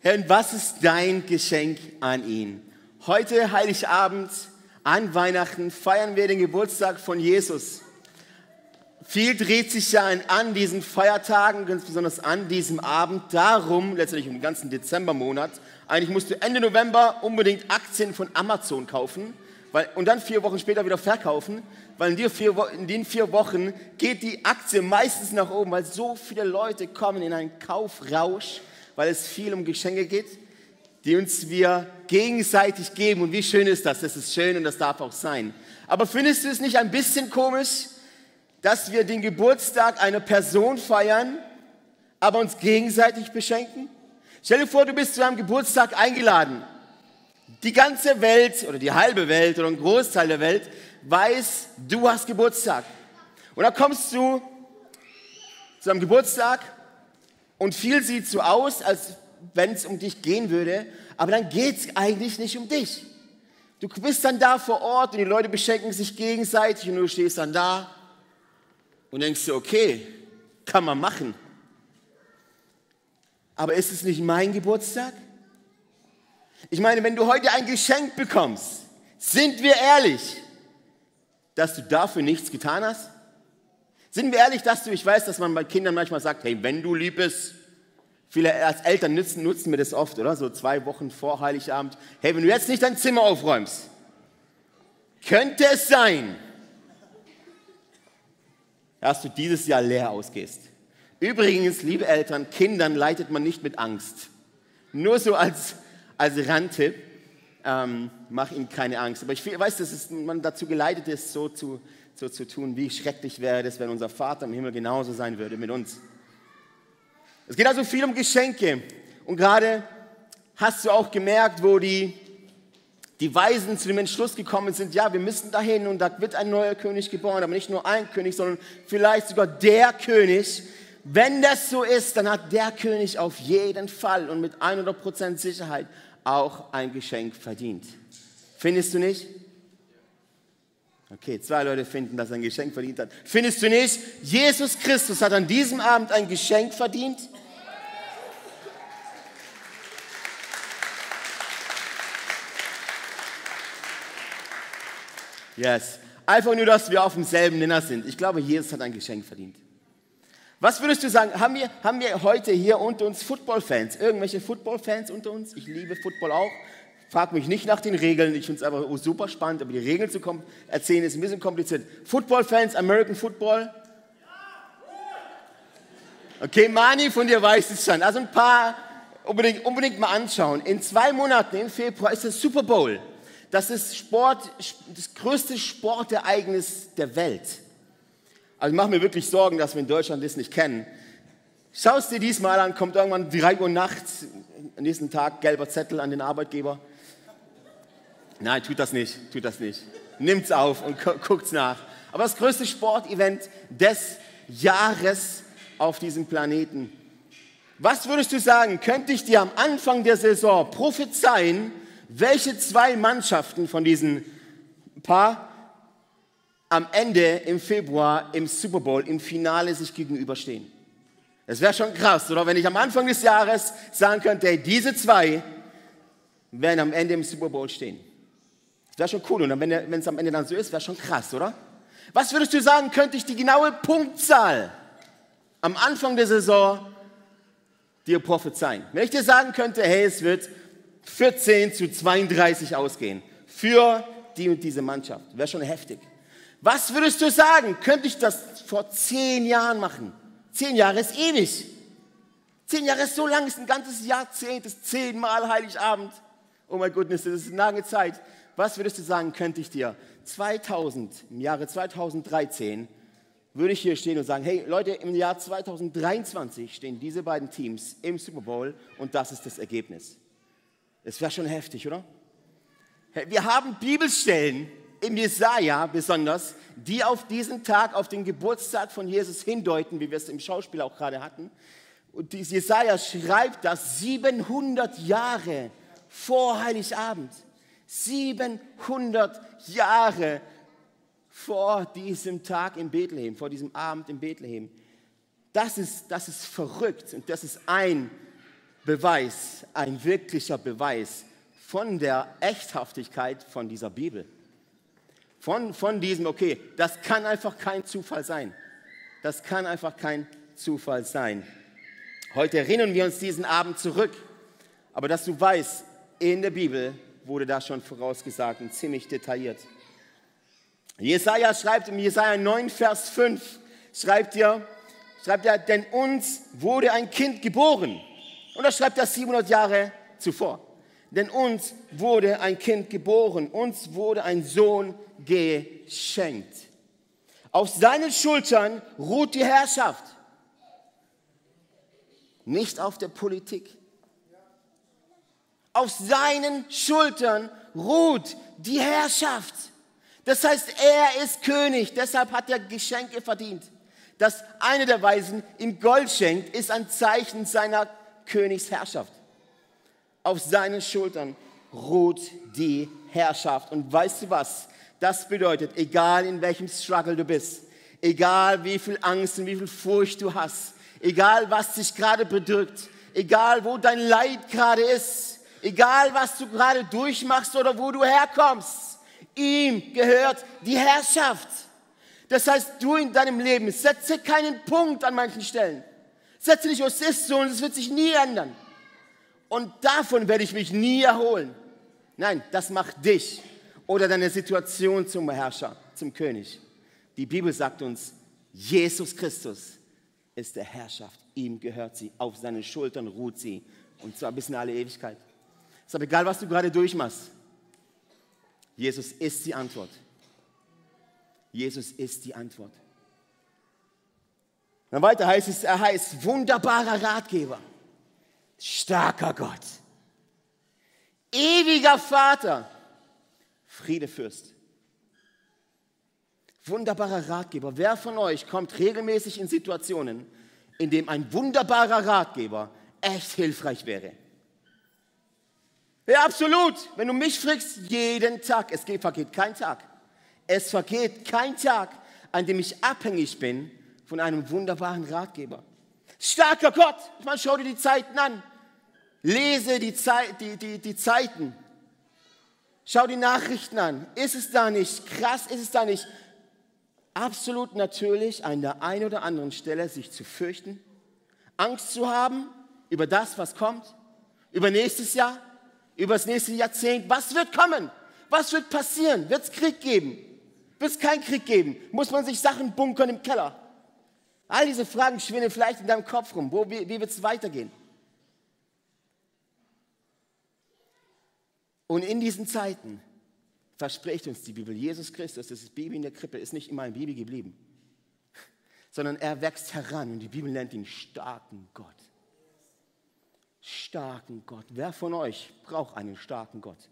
Herr, und was ist dein Geschenk an ihn? Heute, Heiligabend, an Weihnachten, feiern wir den Geburtstag von Jesus. Viel dreht sich ja an diesen Feiertagen, ganz besonders an diesem Abend, darum, letztendlich im ganzen Dezembermonat. Eigentlich musst du Ende November unbedingt Aktien von Amazon kaufen weil, und dann vier Wochen später wieder verkaufen, weil in, vier, in den vier Wochen geht die Aktie meistens nach oben, weil so viele Leute kommen in einen Kaufrausch, weil es viel um Geschenke geht, die uns wir gegenseitig geben. Und wie schön ist das? Das ist schön und das darf auch sein. Aber findest du es nicht ein bisschen komisch, dass wir den Geburtstag einer Person feiern, aber uns gegenseitig beschenken? Stell dir vor, du bist zu einem Geburtstag eingeladen. Die ganze Welt oder die halbe Welt oder ein Großteil der Welt weiß, du hast Geburtstag. Und dann kommst du zu einem Geburtstag und viel sieht so aus, als wenn es um dich gehen würde, aber dann geht es eigentlich nicht um dich. Du bist dann da vor Ort und die Leute beschenken sich gegenseitig und du stehst dann da und denkst dir, okay, kann man machen. Aber ist es nicht mein Geburtstag? Ich meine, wenn du heute ein Geschenk bekommst, sind wir ehrlich, dass du dafür nichts getan hast? Sind wir ehrlich, dass du, ich weiß, dass man bei Kindern manchmal sagt, hey, wenn du lieb bist, viele als Eltern nutzen, nutzen wir das oft, oder? So zwei Wochen vor Heiligabend. Hey, wenn du jetzt nicht dein Zimmer aufräumst, könnte es sein, dass du dieses Jahr leer ausgehst. Übrigens, liebe Eltern, Kindern leitet man nicht mit Angst. Nur so als, als Randtipp, ähm, mach ihnen keine Angst. Aber ich weiß, dass es, man dazu geleitet ist, so zu, so zu tun, wie schrecklich wäre es, wenn unser Vater im Himmel genauso sein würde mit uns. Es geht also viel um Geschenke. Und gerade hast du auch gemerkt, wo die die Weisen zu dem Entschluss gekommen sind, ja, wir müssen dahin und da wird ein neuer König geboren, aber nicht nur ein König, sondern vielleicht sogar der König. Wenn das so ist, dann hat der König auf jeden Fall und mit 100% Sicherheit auch ein Geschenk verdient. Findest du nicht? Okay, zwei Leute finden, dass er ein Geschenk verdient hat. Findest du nicht? Jesus Christus hat an diesem Abend ein Geschenk verdient. Yes. Einfach nur, dass wir auf demselben Nenner sind. Ich glaube, Jesus hat ein Geschenk verdient. Was würdest du sagen? Haben wir, haben wir heute hier unter uns Football-Fans? Irgendwelche Football-Fans unter uns? Ich liebe Football auch. Frag mich nicht nach den Regeln. Ich finde es aber super spannend. Aber die Regeln zu erzählen ist ein bisschen kompliziert. Football-Fans, American Football? Okay, Mani von dir weiß es schon. Also ein paar unbedingt, unbedingt mal anschauen. In zwei Monaten im Februar ist das Super Bowl. Das ist Sport, das größte Sportereignis der Welt. Also ich mache mir wirklich Sorgen, dass wir in Deutschland das nicht kennen. Schau es dir diesmal an, kommt irgendwann 3 Uhr nachts, am nächsten Tag gelber Zettel an den Arbeitgeber. Nein, tut das nicht, tut das nicht. Nimmt's auf und guckt's nach. Aber das größte Sportevent des Jahres auf diesem Planeten. Was würdest du sagen, könnte ich dir am Anfang der Saison prophezeien, welche zwei Mannschaften von diesen Paar am Ende im Februar im Super Bowl im Finale sich gegenüberstehen. Das wäre schon krass, oder? Wenn ich am Anfang des Jahres sagen könnte, hey, diese zwei werden am Ende im Super Bowl stehen. Wäre schon cool. Und wenn es am Ende dann so ist, wäre schon krass, oder? Was würdest du sagen, könnte ich die genaue Punktzahl am Anfang der Saison dir prophezeien? Wenn ich dir sagen könnte, hey, es wird 14 zu 32 ausgehen für die und diese Mannschaft. Wäre schon heftig. Was würdest du sagen? Könnte ich das vor zehn Jahren machen? Zehn Jahre ist ewig. Zehn Jahre ist so lang, ist ein ganzes Jahrzehnt, ist zehnmal Heiligabend. Oh mein Gott, das ist eine lange Zeit. Was würdest du sagen, könnte ich dir 2000, im Jahre 2013, würde ich hier stehen und sagen, hey Leute, im Jahr 2023 stehen diese beiden Teams im Super Bowl und das ist das Ergebnis. Das wäre schon heftig, oder? Wir haben Bibelstellen im Jesaja besonders, die auf diesen Tag, auf den Geburtstag von Jesus hindeuten, wie wir es im Schauspiel auch gerade hatten. Und Jesaja schreibt das 700 Jahre vor Heiligabend. 700 Jahre vor diesem Tag in Bethlehem, vor diesem Abend in Bethlehem. Das ist, das ist verrückt und das ist ein Beweis, ein wirklicher Beweis von der Echthaftigkeit von dieser Bibel. Von, von diesem, okay, das kann einfach kein Zufall sein. Das kann einfach kein Zufall sein. Heute erinnern wir uns diesen Abend zurück. Aber dass du weißt, in der Bibel wurde da schon vorausgesagt und ziemlich detailliert. Jesaja schreibt im Jesaja 9, Vers 5, schreibt er, schreibt er, denn uns wurde ein Kind geboren. Und er schreibt das 700 Jahre zuvor. Denn uns wurde ein Kind geboren, uns wurde ein Sohn geschenkt. Auf seinen Schultern ruht die Herrschaft, nicht auf der Politik. Auf seinen Schultern ruht die Herrschaft. Das heißt, er ist König, deshalb hat er Geschenke verdient. Dass einer der Weisen ihm Gold schenkt, ist ein Zeichen seiner Königsherrschaft. Auf seinen Schultern ruht die Herrschaft. Und weißt du was? Das bedeutet, egal in welchem Struggle du bist, egal wie viel Angst und wie viel Furcht du hast, egal was dich gerade bedrückt, egal wo dein Leid gerade ist, egal was du gerade durchmachst oder wo du herkommst, ihm gehört die Herrschaft. Das heißt, du in deinem Leben setze keinen Punkt an manchen Stellen. Setze nicht, es ist so und es wird sich nie ändern. Und davon werde ich mich nie erholen. Nein, das macht dich oder deine Situation zum Herrscher, zum König. Die Bibel sagt uns, Jesus Christus ist der Herrschaft. Ihm gehört sie. Auf seinen Schultern ruht sie. Und zwar bis in alle Ewigkeit. Aber egal, was du gerade durchmachst. Jesus ist die Antwort. Jesus ist die Antwort. Dann weiter heißt es, er heißt wunderbarer Ratgeber, starker Gott, ewiger Vater, Friedefürst. Wunderbarer Ratgeber. Wer von euch kommt regelmäßig in Situationen, in denen ein wunderbarer Ratgeber echt hilfreich wäre? Ja, absolut. Wenn du mich fragst, jeden Tag. Es vergeht kein Tag. Es vergeht kein Tag, an dem ich abhängig bin von einem wunderbaren Ratgeber. Starker Gott. Ich meine, schau dir die Zeiten an. Lese die, Zeit, die, die, die Zeiten. Schau die Nachrichten an. Ist es da nicht krass? Ist es da nicht absolut natürlich, an der einen oder anderen Stelle sich zu fürchten? Angst zu haben über das, was kommt? Über nächstes Jahr? Über das nächste Jahrzehnt? Was wird kommen? Was wird passieren? Wird es Krieg geben? Wird es keinen Krieg geben? Muss man sich Sachen bunkern im Keller? All diese Fragen schwirren vielleicht in deinem Kopf rum. Wo, wie, wie wird es weitergehen? Und in diesen Zeiten verspricht uns die Bibel, Jesus Christus, das Baby in der Krippe, ist nicht immer ein Baby geblieben, sondern er wächst heran und die Bibel nennt ihn starken Gott. Starken Gott. Wer von euch braucht einen starken Gott?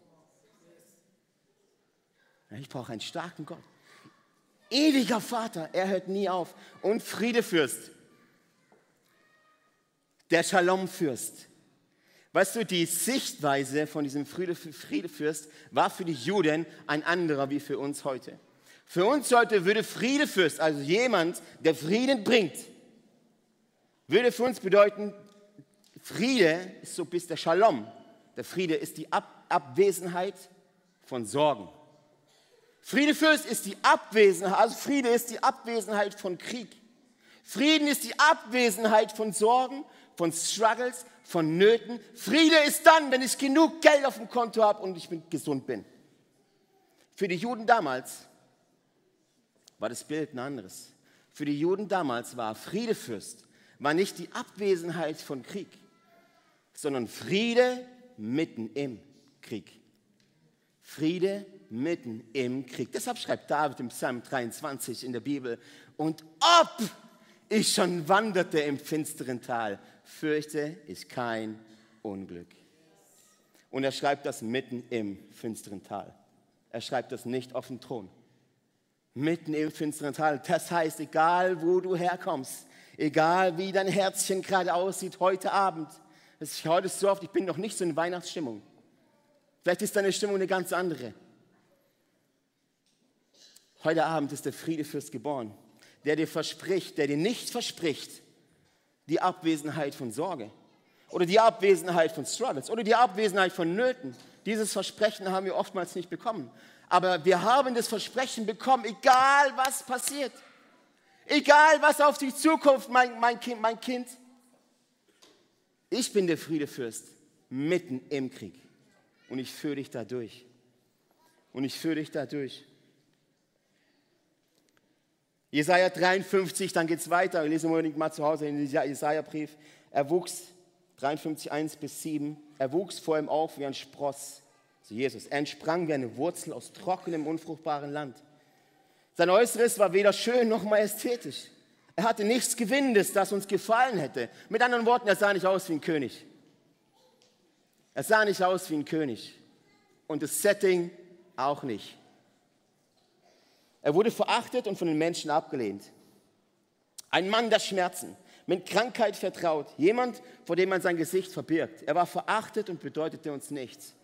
Ich brauche einen starken Gott. Ewiger Vater, er hört nie auf. Und Friedefürst, der Shalom-Fürst. Weißt du, die Sichtweise von diesem Friedefürst war für die Juden ein anderer wie für uns heute. Für uns heute würde Friedefürst, also jemand, der Frieden bringt, würde für uns bedeuten, Friede ist so bis der Shalom. Der Friede ist die Ab Abwesenheit von Sorgen. Friedefürst ist die Abwesenheit, also Friede ist die Abwesenheit von Krieg. Frieden ist die Abwesenheit von Sorgen, von Struggles, von Nöten. Friede ist dann, wenn ich genug Geld auf dem Konto habe und ich gesund bin. Für die Juden damals war das Bild ein anderes. Für die Juden damals war Friedefürst, war nicht die Abwesenheit von Krieg, sondern Friede mitten im Krieg. Friede mitten im Krieg. Deshalb schreibt David im Psalm 23 in der Bibel, und ob ich schon wanderte im finsteren Tal, fürchte ich kein Unglück. Und er schreibt das mitten im finsteren Tal. Er schreibt das nicht auf dem Thron. Mitten im finsteren Tal. Das heißt, egal wo du herkommst, egal wie dein Herzchen gerade aussieht heute Abend, es ist heute so oft, ich bin noch nicht so in Weihnachtsstimmung. Vielleicht ist deine Stimmung eine ganz andere. Heute Abend ist der Friedefürst geboren, der dir verspricht, der dir nicht verspricht, die Abwesenheit von Sorge, oder die Abwesenheit von Struggles oder die Abwesenheit von Nöten. Dieses Versprechen haben wir oftmals nicht bekommen. Aber wir haben das Versprechen bekommen, egal was passiert. Egal was auf die Zukunft, mein, mein, kind, mein Kind. Ich bin der Friedefürst mitten im Krieg. Und ich führe dich da durch. Und ich führe dich da durch. Jesaja 53, dann geht es weiter. Wir lesen unbedingt mal zu Hause den Jesaja-Brief. Er wuchs 53, 1 bis 7. Er wuchs vor ihm auf wie ein Spross. So Jesus. Er entsprang wie eine Wurzel aus trockenem, unfruchtbaren Land. Sein Äußeres war weder schön noch majestätisch. Er hatte nichts Gewinnendes, das uns gefallen hätte. Mit anderen Worten, er sah nicht aus wie ein König. Er sah nicht aus wie ein König. Und das Setting auch nicht. Er wurde verachtet und von den Menschen abgelehnt. Ein Mann der Schmerzen mit Krankheit vertraut, jemand, vor dem man sein Gesicht verbirgt. Er war verachtet und bedeutete uns nichts.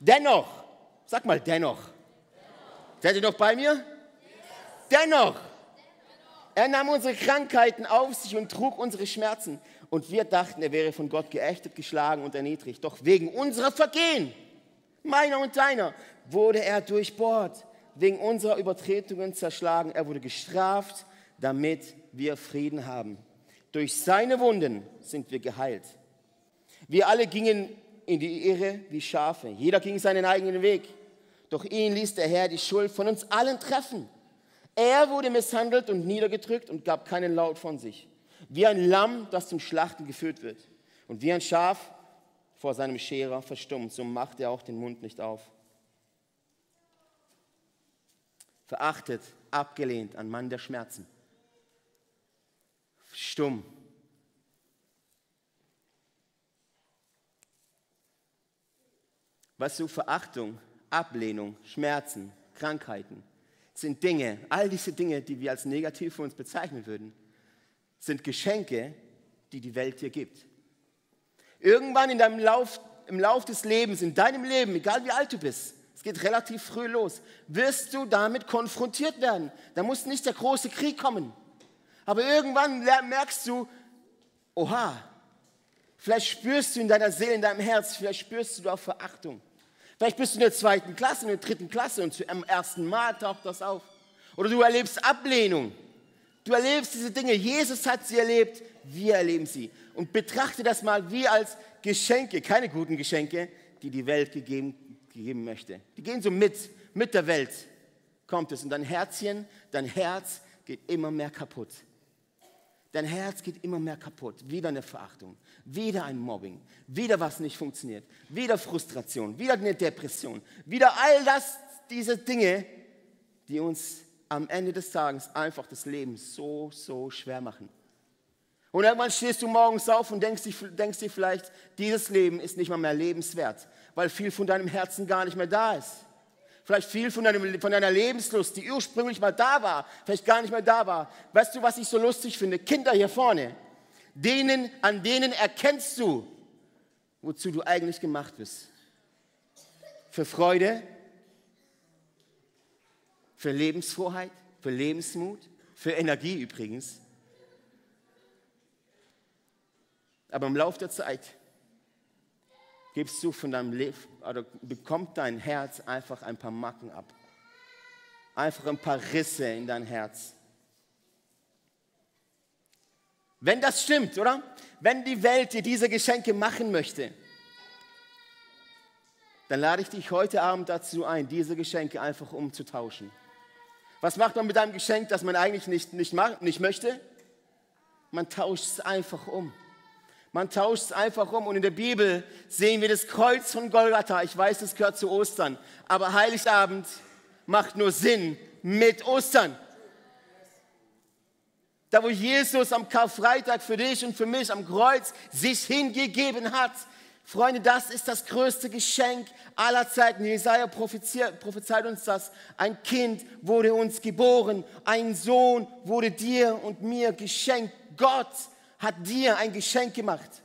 Dennoch, sag mal dennoch. dennoch. Seid ihr noch bei mir? Yes. Dennoch. Er nahm unsere Krankheiten auf sich und trug unsere Schmerzen. Und wir dachten, er wäre von Gott geächtet, geschlagen und erniedrigt. Doch wegen unserer Vergehen, meiner und deiner, wurde er durchbohrt. Wegen unserer Übertretungen zerschlagen. Er wurde gestraft, damit wir Frieden haben. Durch seine Wunden sind wir geheilt. Wir alle gingen in die Irre wie Schafe. Jeder ging seinen eigenen Weg. Doch ihn ließ der Herr die Schuld von uns allen treffen. Er wurde misshandelt und niedergedrückt und gab keinen Laut von sich. Wie ein Lamm, das zum Schlachten geführt wird. Und wie ein Schaf vor seinem Scherer verstummt, so macht er auch den Mund nicht auf. Verachtet, abgelehnt, ein Mann der Schmerzen stumm. Was so Verachtung, Ablehnung, Schmerzen, Krankheiten sind Dinge, all diese Dinge, die wir als negativ für uns bezeichnen würden, sind Geschenke, die die Welt dir gibt. Irgendwann in deinem Lauf, im Lauf des Lebens, in deinem Leben, egal wie alt du bist, es geht relativ früh los, wirst du damit konfrontiert werden. Da muss nicht der große Krieg kommen. Aber irgendwann merkst du, oha, vielleicht spürst du in deiner Seele, in deinem Herz, vielleicht spürst du auch Verachtung. Vielleicht bist du in der zweiten Klasse, in der dritten Klasse und zum ersten Mal taucht das auf. Oder du erlebst Ablehnung. Du erlebst diese Dinge. Jesus hat sie erlebt, wir erleben sie. Und betrachte das mal wie als Geschenke, keine guten Geschenke, die die Welt gegeben, gegeben möchte. Die gehen so mit, mit der Welt kommt es. Und dein Herzchen, dein Herz geht immer mehr kaputt. Dein Herz geht immer mehr kaputt. Wieder eine Verachtung, wieder ein Mobbing, wieder was nicht funktioniert, wieder Frustration, wieder eine Depression, wieder all das, diese Dinge, die uns am Ende des Tages einfach das Leben so, so schwer machen. Und irgendwann stehst du morgens auf und denkst, denkst dir vielleicht, dieses Leben ist nicht mal mehr lebenswert, weil viel von deinem Herzen gar nicht mehr da ist vielleicht viel von, deinem, von deiner Lebenslust, die ursprünglich mal da war, vielleicht gar nicht mehr da war. Weißt du, was ich so lustig finde? Kinder hier vorne, denen, an denen erkennst du, wozu du eigentlich gemacht bist. Für Freude, für Lebensfroheit, für Lebensmut, für Energie übrigens. Aber im Laufe der Zeit gibst du von deinem Leben, oder bekommt dein Herz einfach ein paar Macken ab. Einfach ein paar Risse in dein Herz. Wenn das stimmt, oder? Wenn die Welt dir diese Geschenke machen möchte, dann lade ich dich heute Abend dazu ein, diese Geschenke einfach umzutauschen. Was macht man mit einem Geschenk, das man eigentlich nicht, nicht, nicht möchte? Man tauscht es einfach um. Man tauscht es einfach um und in der Bibel sehen wir das Kreuz von Golgatha. Ich weiß, das gehört zu Ostern, aber Heiligabend macht nur Sinn mit Ostern. Da, wo Jesus am Karfreitag für dich und für mich am Kreuz sich hingegeben hat. Freunde, das ist das größte Geschenk aller Zeiten. Jesaja prophezeit uns das. Ein Kind wurde uns geboren, ein Sohn wurde dir und mir geschenkt. Gott hat dir ein Geschenk gemacht.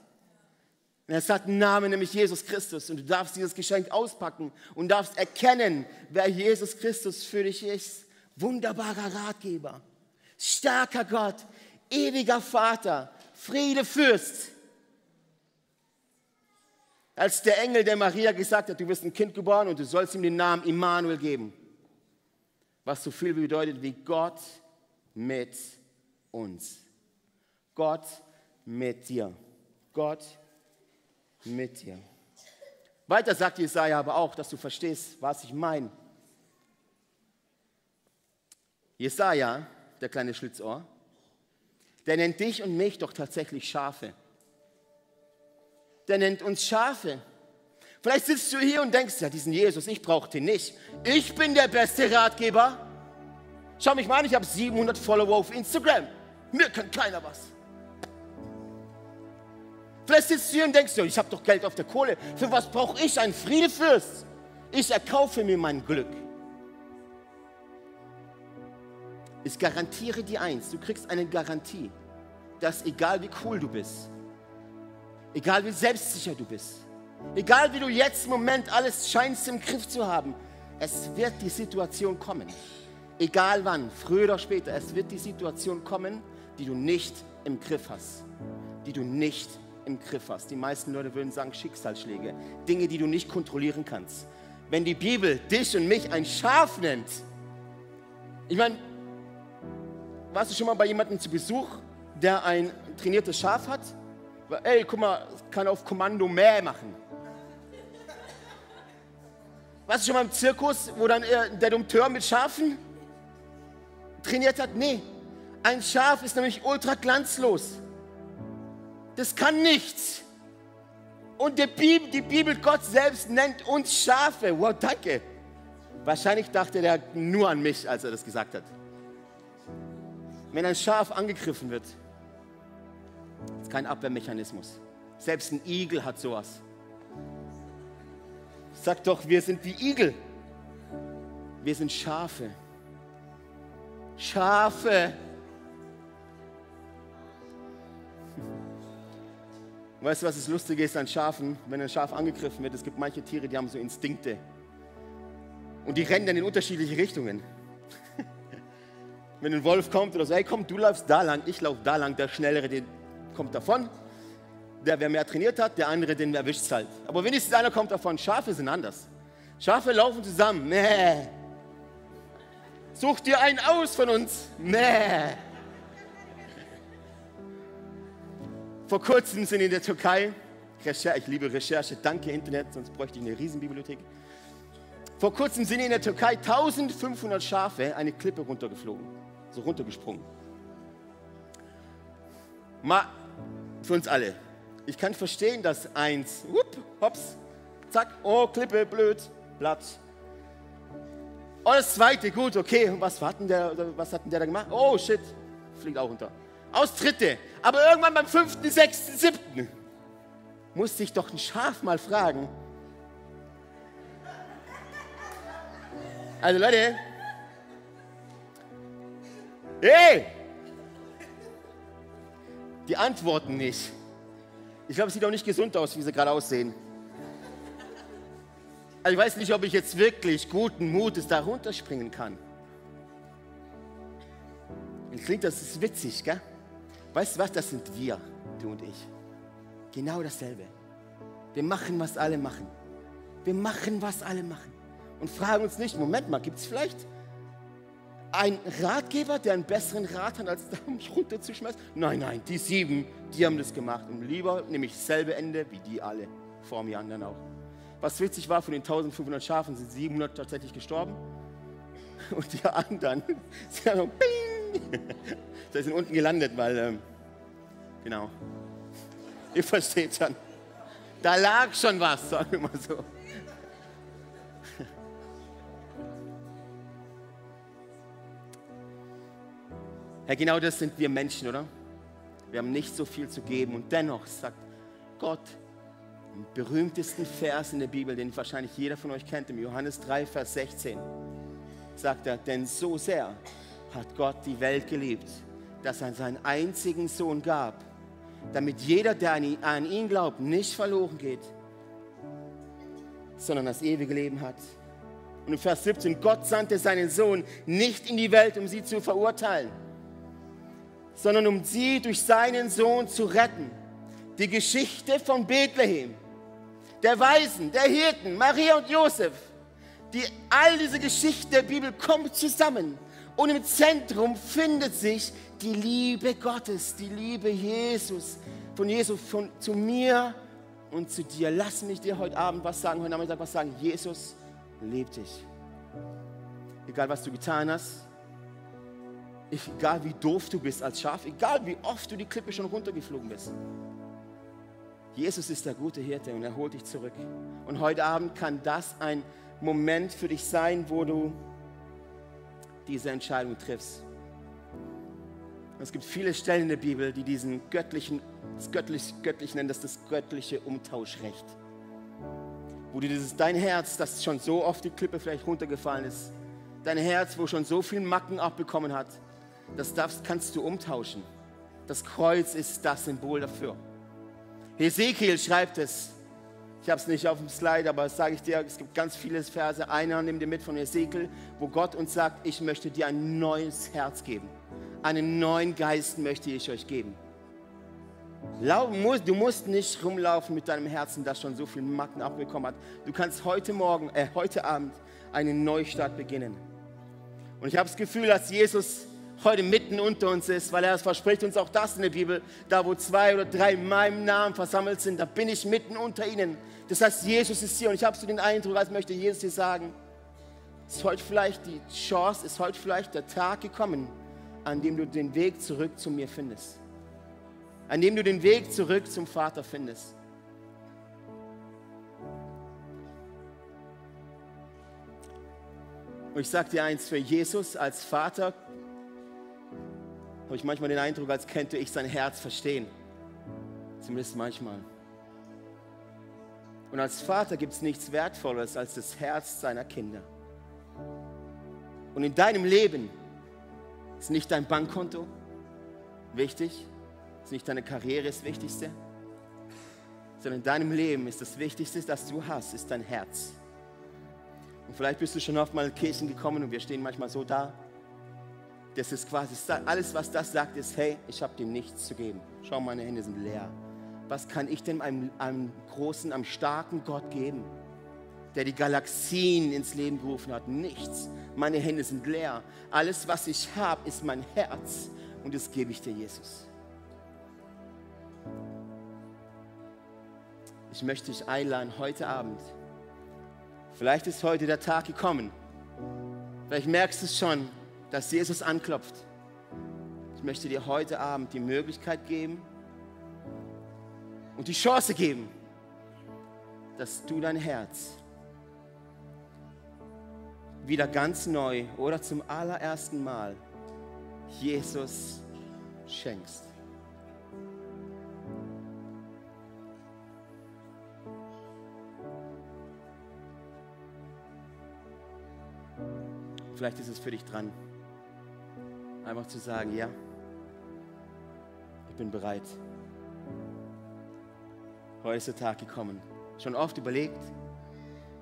Und es hat einen Namen, nämlich Jesus Christus. Und du darfst dieses Geschenk auspacken und darfst erkennen, wer Jesus Christus für dich ist. Wunderbarer Ratgeber, starker Gott, ewiger Vater, Friede Fürst. als der Engel der Maria gesagt hat, du wirst ein Kind geboren und du sollst ihm den Namen Immanuel geben. Was so viel bedeutet wie Gott mit uns. Gott mit dir. Gott mit dir. Weiter sagt Jesaja aber auch, dass du verstehst, was ich meine. Jesaja, der kleine Schlitzohr, der nennt dich und mich doch tatsächlich Schafe. Der nennt uns Schafe. Vielleicht sitzt du hier und denkst, ja, diesen Jesus, ich brauche den nicht. Ich bin der beste Ratgeber. Schau mich mal an, ich habe 700 Follower auf Instagram. Mir kann keiner was. Vielleicht sitzt du hier und denkst, ich habe doch Geld auf der Kohle. Für was brauche ich einen Friedefürst? Ich erkaufe mir mein Glück. Ich garantiere dir eins, du kriegst eine Garantie, dass egal wie cool du bist, egal wie selbstsicher du bist, egal wie du jetzt im Moment alles scheinst im Griff zu haben, es wird die Situation kommen. Egal wann, früher oder später, es wird die Situation kommen, die du nicht im Griff hast, die du nicht im Griff hast. Die meisten Leute würden sagen Schicksalsschläge, Dinge, die du nicht kontrollieren kannst. Wenn die Bibel dich und mich ein Schaf nennt, ich meine, warst du schon mal bei jemandem zu Besuch, der ein trainiertes Schaf hat? Ey, guck mal, kann auf Kommando Mäh machen. Warst du schon mal im Zirkus, wo dann äh, der Dompteur mit Schafen trainiert hat? Nee, ein Schaf ist nämlich ultra glanzlos. Das kann nichts. Und die Bibel, die Bibel, Gott selbst nennt uns Schafe. Wow, danke. Wahrscheinlich dachte er nur an mich, als er das gesagt hat. Wenn ein Schaf angegriffen wird, ist kein Abwehrmechanismus. Selbst ein Igel hat sowas. Sag doch, wir sind wie Igel. Wir sind Schafe. Schafe. Weißt du, was das Lustige ist an Schafen? Wenn ein Schaf angegriffen wird, es gibt manche Tiere, die haben so Instinkte. Und die rennen dann in unterschiedliche Richtungen. Wenn ein Wolf kommt oder so, hey komm, du läufst da lang, ich laufe da lang, der Schnellere, der kommt davon. Der, wer mehr trainiert hat, der andere, den erwischt es halt. Aber wenigstens einer kommt davon. Schafe sind anders. Schafe laufen zusammen. Mäh. Such dir einen aus von uns. Mäh. Vor kurzem sind in der Türkei, Recherche, ich liebe Recherche, danke Internet, sonst bräuchte ich eine Riesenbibliothek. Vor kurzem sind in der Türkei 1500 Schafe eine Klippe runtergeflogen, so runtergesprungen. Mal für uns alle. Ich kann verstehen, dass eins, whoop, hops, zack, oh, Klippe, blöd, Blatt. Und das zweite, gut, okay, was hat denn der, was hat denn der da gemacht? Oh, shit, fliegt auch runter aus Dritte. Aber irgendwann beim fünften, sechsten, siebten muss sich doch ein Schaf mal fragen. Also Leute, hey, die antworten nicht. Ich glaube, es sieht auch nicht gesund aus, wie sie gerade aussehen. Also ich weiß nicht, ob ich jetzt wirklich guten Mutes da runterspringen kann. Klingt das ist witzig, gell? Weißt du was, das sind wir, du und ich. Genau dasselbe. Wir machen, was alle machen. Wir machen, was alle machen. Und fragen uns nicht, Moment mal, gibt es vielleicht einen Ratgeber, der einen besseren Rat hat, als da mich runterzuschmeißen? Nein, nein, die sieben, die haben das gemacht. Und lieber nehme ich dasselbe Ende wie die alle, vor mir anderen auch. Was witzig war, von den 1500 Schafen sind 700 tatsächlich gestorben. Und die anderen, sie haben so, Sie sind unten gelandet, weil, ähm, genau, ihr versteht schon. Da lag schon was, sagen wir mal so. Herr, genau das sind wir Menschen, oder? Wir haben nicht so viel zu geben und dennoch sagt Gott im berühmtesten Vers in der Bibel, den wahrscheinlich jeder von euch kennt, im Johannes 3, Vers 16, sagt er, denn so sehr hat Gott die Welt geliebt, dass er seinen einzigen Sohn gab, damit jeder, der an ihn glaubt, nicht verloren geht, sondern das ewige Leben hat. Und in Vers 17, Gott sandte seinen Sohn nicht in die Welt, um sie zu verurteilen, sondern um sie durch seinen Sohn zu retten. Die Geschichte von Bethlehem, der Weisen, der Hirten, Maria und Josef. Die, all diese Geschichte der Bibel kommt zusammen. Und im Zentrum findet sich die Liebe Gottes, die Liebe Jesus, von Jesus von, zu mir und zu dir. Lass mich dir heute Abend was sagen, heute Nachmittag was sagen. Jesus liebt dich. Egal was du getan hast, egal wie doof du bist als Schaf, egal wie oft du die Klippe schon runtergeflogen bist. Jesus ist der gute Hirte und er holt dich zurück. Und heute Abend kann das ein Moment für dich sein, wo du diese Entscheidung triffst. Es gibt viele Stellen in der Bibel, die diesen göttlichen, das göttlich, göttlich nennen das das göttliche Umtauschrecht. Wo du dieses, dein Herz, das schon so oft die Klippe vielleicht runtergefallen ist, dein Herz, wo schon so viel Macken abbekommen hat, das darfst, kannst du umtauschen. Das Kreuz ist das Symbol dafür. Hesekiel schreibt es. Ich habe es nicht auf dem Slide, aber das sage ich dir, es gibt ganz viele Verse. Einer nimmt dir mit von Hesekiel, wo Gott uns sagt, ich möchte dir ein neues Herz geben. Einen neuen Geist möchte ich euch geben. Du musst nicht rumlaufen mit deinem Herzen, das schon so viel Macken abbekommen hat. Du kannst heute Morgen, äh, heute Abend einen Neustart beginnen. Und ich habe das Gefühl, dass Jesus heute mitten unter uns ist, weil er verspricht uns auch das in der Bibel. Da, wo zwei oder drei in meinem Namen versammelt sind, da bin ich mitten unter ihnen. Das heißt, Jesus ist hier und ich habe so den Eindruck, als möchte Jesus dir sagen, ist heute vielleicht die Chance, ist heute vielleicht der Tag gekommen, an dem du den Weg zurück zu mir findest. An dem du den Weg zurück zum Vater findest. Und ich sage dir eins, für Jesus als Vater habe ich manchmal den Eindruck, als könnte ich sein Herz verstehen. Zumindest manchmal. Und als Vater gibt es nichts Wertvolles als das Herz seiner Kinder. Und in deinem Leben ist nicht dein Bankkonto wichtig, ist nicht deine Karriere das Wichtigste, sondern in deinem Leben ist das Wichtigste, das du hast, ist dein Herz. Und vielleicht bist du schon oft mal in Kirchen gekommen und wir stehen manchmal so da das ist quasi alles, was das sagt, ist, hey, ich habe dir nichts zu geben. Schau, meine Hände sind leer. Was kann ich denn einem, einem großen, einem starken Gott geben, der die Galaxien ins Leben gerufen hat? Nichts. Meine Hände sind leer. Alles, was ich habe, ist mein Herz. Und das gebe ich dir, Jesus. Ich möchte dich einladen heute Abend. Vielleicht ist heute der Tag gekommen. Vielleicht merkst du es schon, dass Jesus anklopft. Ich möchte dir heute Abend die Möglichkeit geben und die Chance geben, dass du dein Herz wieder ganz neu oder zum allerersten Mal Jesus schenkst. Vielleicht ist es für dich dran. Einfach zu sagen, ja, ich bin bereit. Heute ist der Tag gekommen. Schon oft überlegt,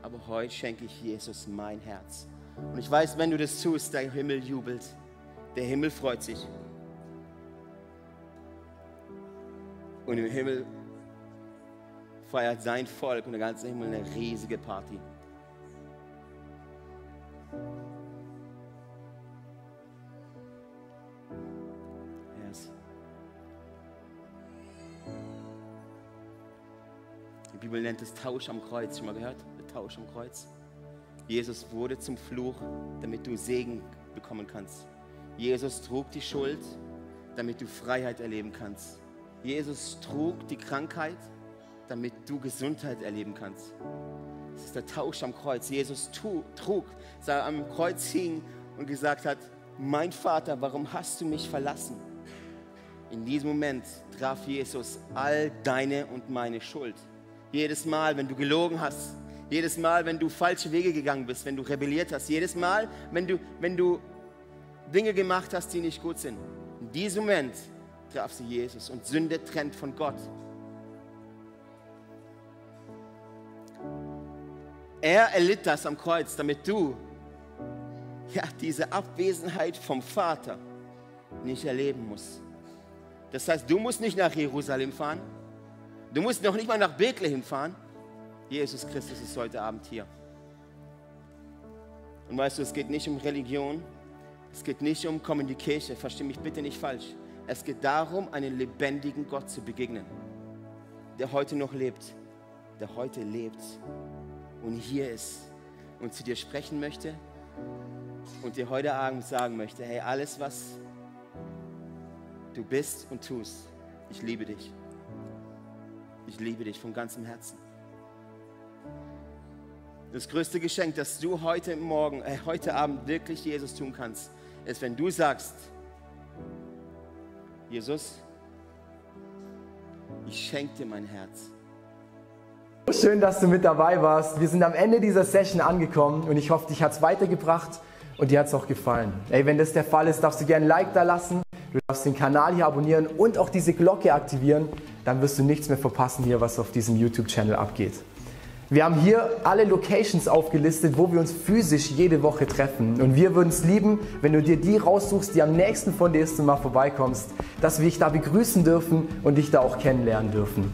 aber heute schenke ich Jesus mein Herz. Und ich weiß, wenn du das tust, der Himmel jubelt, der Himmel freut sich. Und im Himmel feiert sein Volk und der ganze Himmel eine riesige Party. Nennt es Tausch am Kreuz. Schon mal gehört? Der Tausch am Kreuz. Jesus wurde zum Fluch, damit du Segen bekommen kannst. Jesus trug die Schuld, damit du Freiheit erleben kannst. Jesus trug die Krankheit, damit du Gesundheit erleben kannst. Das ist der Tausch am Kreuz. Jesus trug, sah am Kreuz hing und gesagt hat, mein Vater, warum hast du mich verlassen? In diesem Moment traf Jesus all deine und meine Schuld. Jedes Mal, wenn du gelogen hast, jedes Mal, wenn du falsche Wege gegangen bist, wenn du rebelliert hast, jedes Mal, wenn du, wenn du Dinge gemacht hast, die nicht gut sind. In diesem Moment traf sie Jesus und Sünde trennt von Gott. Er erlitt das am Kreuz, damit du ja, diese Abwesenheit vom Vater nicht erleben musst. Das heißt, du musst nicht nach Jerusalem fahren, Du musst noch nicht mal nach Bethlehem fahren. Jesus Christus ist heute Abend hier. Und weißt du, es geht nicht um Religion, es geht nicht um Communication, versteh mich bitte nicht falsch. Es geht darum, einen lebendigen Gott zu begegnen, der heute noch lebt, der heute lebt und hier ist und zu dir sprechen möchte und dir heute Abend sagen möchte, hey, alles, was du bist und tust, ich liebe dich. Ich liebe dich von ganzem Herzen. Das größte Geschenk, das du heute Morgen, äh, heute Abend wirklich Jesus tun kannst, ist, wenn du sagst, Jesus, ich schenke dir mein Herz. Schön, dass du mit dabei warst. Wir sind am Ende dieser Session angekommen und ich hoffe, dich hat es weitergebracht und dir hat es auch gefallen. Ey, wenn das der Fall ist, darfst du gerne ein Like da lassen. Du darfst den Kanal hier abonnieren und auch diese Glocke aktivieren. Dann wirst du nichts mehr verpassen hier, was auf diesem YouTube-Channel abgeht. Wir haben hier alle Locations aufgelistet, wo wir uns physisch jede Woche treffen. Und wir würden es lieben, wenn du dir die raussuchst, die am nächsten von dir ist und mal vorbeikommst, dass wir dich da begrüßen dürfen und dich da auch kennenlernen dürfen.